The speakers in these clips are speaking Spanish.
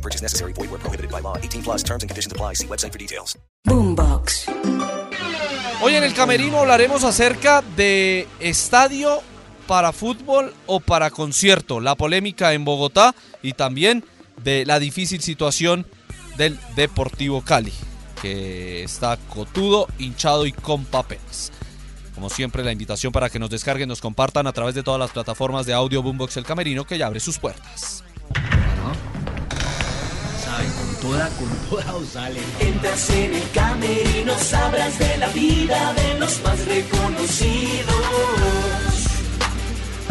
No purchase necessary. Void where prohibited by law. 18 plus terms and conditions apply. See website for details. Boombox. Hoy en el Camerino hablaremos acerca de estadio para fútbol o para concierto, la polémica en Bogotá y también de la difícil situación del Deportivo Cali, que está cotudo, hinchado y con papeles. Como siempre, la invitación para que nos descarguen, nos compartan a través de todas las plataformas de audio Boombox El Camerino que ya abre sus puertas. Toda, con toda os sale. Entras en el camerino, sabrás de la vida de los más reconocidos.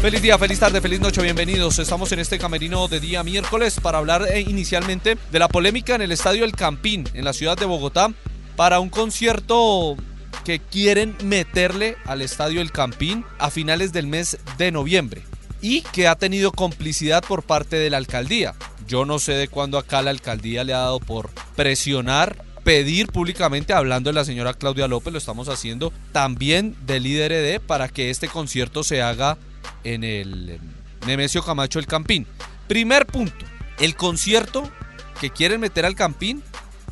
Feliz día, feliz tarde, feliz noche, bienvenidos. Estamos en este camerino de día miércoles para hablar eh, inicialmente de la polémica en el estadio El Campín, en la ciudad de Bogotá, para un concierto que quieren meterle al estadio El Campín a finales del mes de noviembre y que ha tenido complicidad por parte de la alcaldía. Yo no sé de cuándo acá la alcaldía le ha dado por presionar, pedir públicamente, hablando de la señora Claudia López, lo estamos haciendo también del IDRD para que este concierto se haga en el Nemesio Camacho El Campín. Primer punto, el concierto que quieren meter al Campín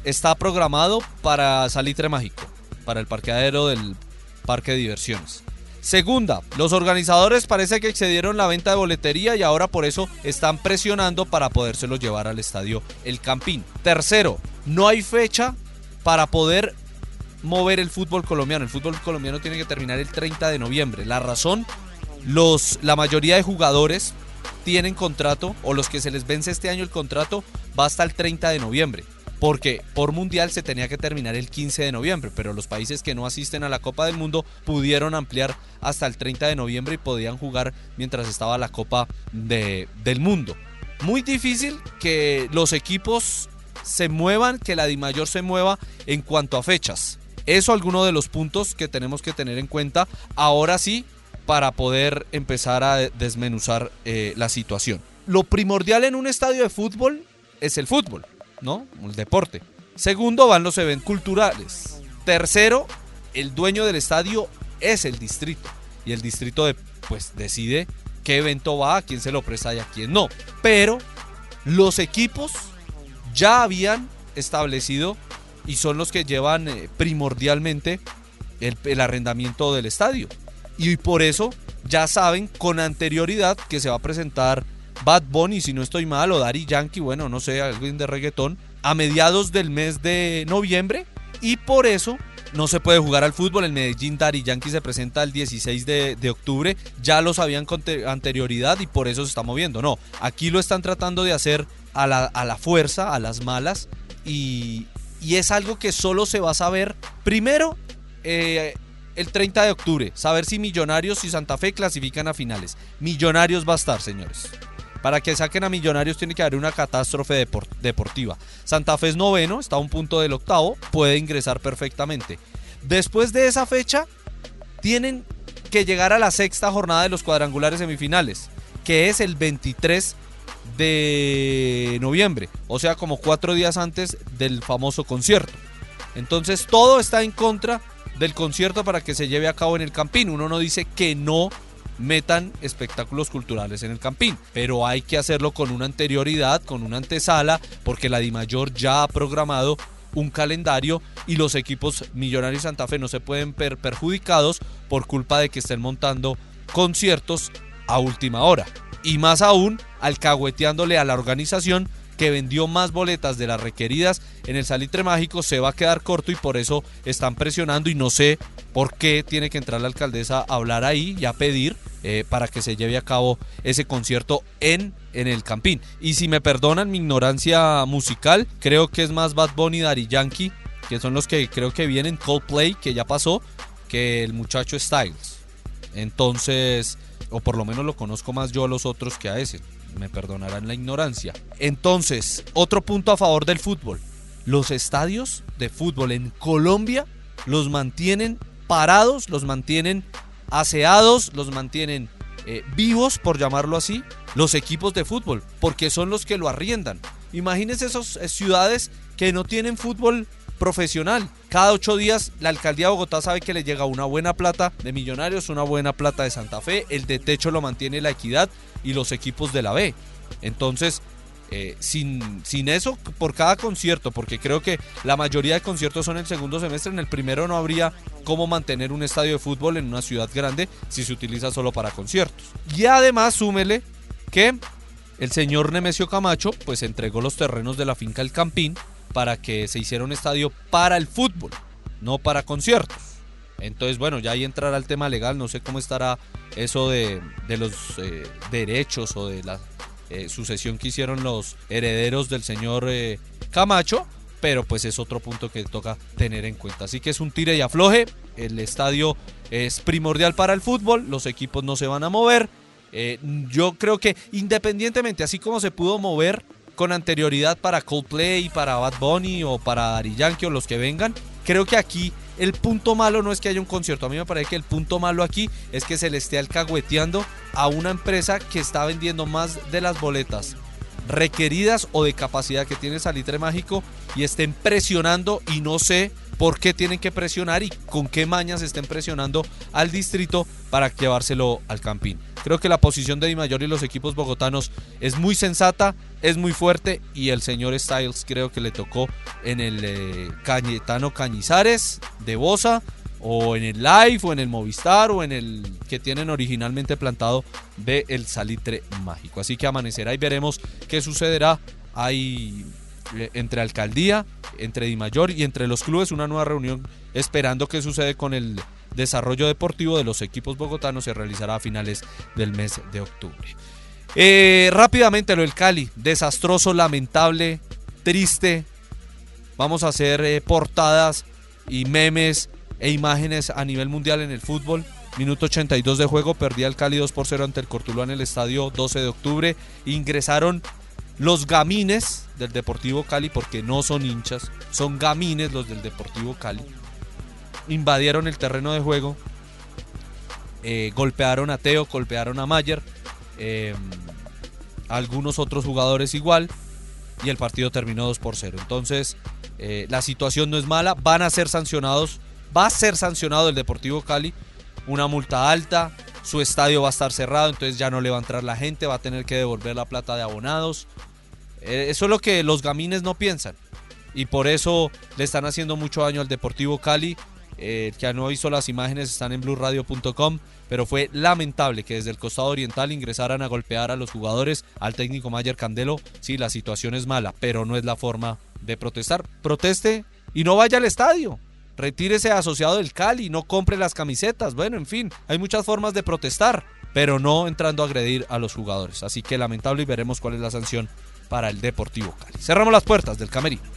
está programado para Salitre Mágico, para el parqueadero del parque de diversiones. Segunda, los organizadores parece que excedieron la venta de boletería y ahora por eso están presionando para podérselo llevar al estadio El Campín. Tercero, no hay fecha para poder mover el fútbol colombiano. El fútbol colombiano tiene que terminar el 30 de noviembre. La razón, los, la mayoría de jugadores tienen contrato o los que se les vence este año el contrato va hasta el 30 de noviembre. Porque por mundial se tenía que terminar el 15 de noviembre, pero los países que no asisten a la Copa del Mundo pudieron ampliar hasta el 30 de noviembre y podían jugar mientras estaba la Copa de, del Mundo. Muy difícil que los equipos se muevan, que la DIMAYOR se mueva en cuanto a fechas. Eso alguno de los puntos que tenemos que tener en cuenta ahora sí para poder empezar a desmenuzar eh, la situación. Lo primordial en un estadio de fútbol es el fútbol. ¿No? El deporte. Segundo, van los eventos culturales. Tercero, el dueño del estadio es el distrito. Y el distrito pues decide qué evento va, a quién se lo presta y a quién no. Pero los equipos ya habían establecido y son los que llevan eh, primordialmente el arrendamiento del estadio. Y por eso ya saben con anterioridad que se va a presentar Bad Bunny, si no estoy mal, o Daddy Yankee, bueno, no sé, alguien de reggaetón, a mediados del mes de noviembre. Y por eso no se puede jugar al fútbol. El Medellín Daddy Yankee se presenta el 16 de, octubre. Ya lo sabían con anterioridad y por eso se está moviendo. No, aquí lo están tratando de hacer a la, fuerza, a las malas. Y, y, es algo que solo se va a saber primero. Eh, el 30 de octubre, saber si Millonarios y Santa Fe clasifican a finales. Millonarios va a estar, señores. Para que saquen a Millonarios tiene que haber una catástrofe deport deportiva. Santa Fe es noveno, está a un punto del octavo, puede ingresar perfectamente. Después de esa fecha, tienen que llegar a la sexta jornada de los cuadrangulares semifinales, que es el 23 de noviembre, o sea, como cuatro días antes del famoso concierto. Entonces todo está en contra del concierto para que se lleve a cabo en el Campín. Uno no dice que no metan espectáculos culturales en el Campín. Pero hay que hacerlo con una anterioridad, con una antesala, porque la DIMAYOR ya ha programado un calendario y los equipos Millonarios y Santa Fe no se pueden ver perjudicados por culpa de que estén montando conciertos a última hora. Y más aún, alcahueteándole a la organización que vendió más boletas de las requeridas en el Salitre Mágico se va a quedar corto y por eso están presionando y no sé por qué tiene que entrar la alcaldesa a hablar ahí y a pedir eh, para que se lleve a cabo ese concierto en, en el Campín. Y si me perdonan mi ignorancia musical, creo que es más Bad Bunny y Daddy Yankee, que son los que creo que vienen, Coldplay, que ya pasó, que el muchacho Styles. Entonces, o por lo menos lo conozco más yo a los otros que a ese me perdonarán la ignorancia. Entonces, otro punto a favor del fútbol. los estadios de fútbol en Colombia los mantienen parados, los mantienen aseados, los mantienen eh, vivos, por llamarlo así, los equipos de fútbol, porque son los que lo arriendan. Imagínense esas ciudades que no tienen fútbol profesional. Cada ocho días la alcaldía de Bogotá sabe que le llega una buena plata de Millonarios, una buena plata de Santa Fe, el de techo lo mantiene la equidad y los equipos de la B. Entonces, eh, sin, sin eso, por cada concierto, porque creo que la mayoría de conciertos son el segundo semestre, en el primero no habría cómo mantener un estadio de fútbol en una ciudad grande si se utiliza solo para conciertos. Y además, súmele que el señor Nemesio Camacho pues entregó los terrenos de la finca El Campín para que se hiciera un estadio para el fútbol, no para conciertos. Entonces, bueno, ya ahí entrará el tema legal, no sé cómo estará eso de, los eh, derechos o de la eh, sucesión que hicieron los herederos del señor eh, Camacho, pero pues es otro punto que toca tener en cuenta. Así que es un tire y afloje, el estadio es primordial para el fútbol, los equipos no se van a mover. yo creo que independientemente, así como se pudo mover con anterioridad para Coldplay, para Bad Bunny o para Dari Yankee o los que vengan. Creo que aquí el punto malo no es que haya un concierto. A mí me parece que el punto malo aquí es que se le esté alcahueteando a una empresa que está vendiendo más de las boletas requeridas o de capacidad que tiene Salitre Mágico y estén presionando y no sé por qué tienen que presionar y con qué mañas estén presionando al distrito para llevárselo al Campín. Creo que la posición de Di Mayor y los equipos bogotanos es muy sensata, es muy fuerte y el señor Styles creo que le tocó en el eh, Cañetano Cañizares de Bosa o en el Live o en el Movistar o en el que tienen originalmente plantado de el Salitre Mágico. Así que amanecerá y veremos qué sucederá. Hay eh, entre alcaldía, entre Di Mayor y entre los clubes una nueva reunión esperando qué sucede con el desarrollo deportivo de los equipos bogotanos se realizará a finales del mes de octubre. Eh, rápidamente lo del Cali, desastroso, lamentable, triste. Vamos a hacer eh, portadas y memes e imágenes a nivel mundial en el fútbol. Minuto 82 de juego, perdía el Cali 2 por 0 ante el Cortuluá en el estadio 12 de octubre. Ingresaron los gamines del Deportivo Cali, porque no son hinchas, son gamines los del Deportivo Cali. Invadieron el terreno de juego, eh, golpearon a Teo, golpearon a Mayer, em, algunos otros jugadores igual, y el partido terminó 2 por 0. Entonces, eh, la situación no es mala, van a ser sancionados, va a ser sancionado el Deportivo Cali, una multa alta, su estadio va a estar cerrado, entonces ya no le va a entrar la gente, va a tener que devolver la plata de abonados. Eh, eso es lo que los gamines no piensan. Y por eso le están haciendo mucho daño al Deportivo Cali. Eh, que no visto las imágenes están en blueradio.com, pero fue lamentable que desde el costado oriental ingresaran a golpear a los jugadores, al técnico Mayer Candelo. Sí, la situación es mala, pero no es la forma de protestar. Proteste y no vaya al estadio. Retírese asociado del Cali, no compre las camisetas. Bueno, en fin, hay muchas formas de protestar, pero no entrando a agredir a los jugadores. Así que lamentable y veremos cuál es la sanción para el Deportivo Cali. Cerramos las puertas del camerino.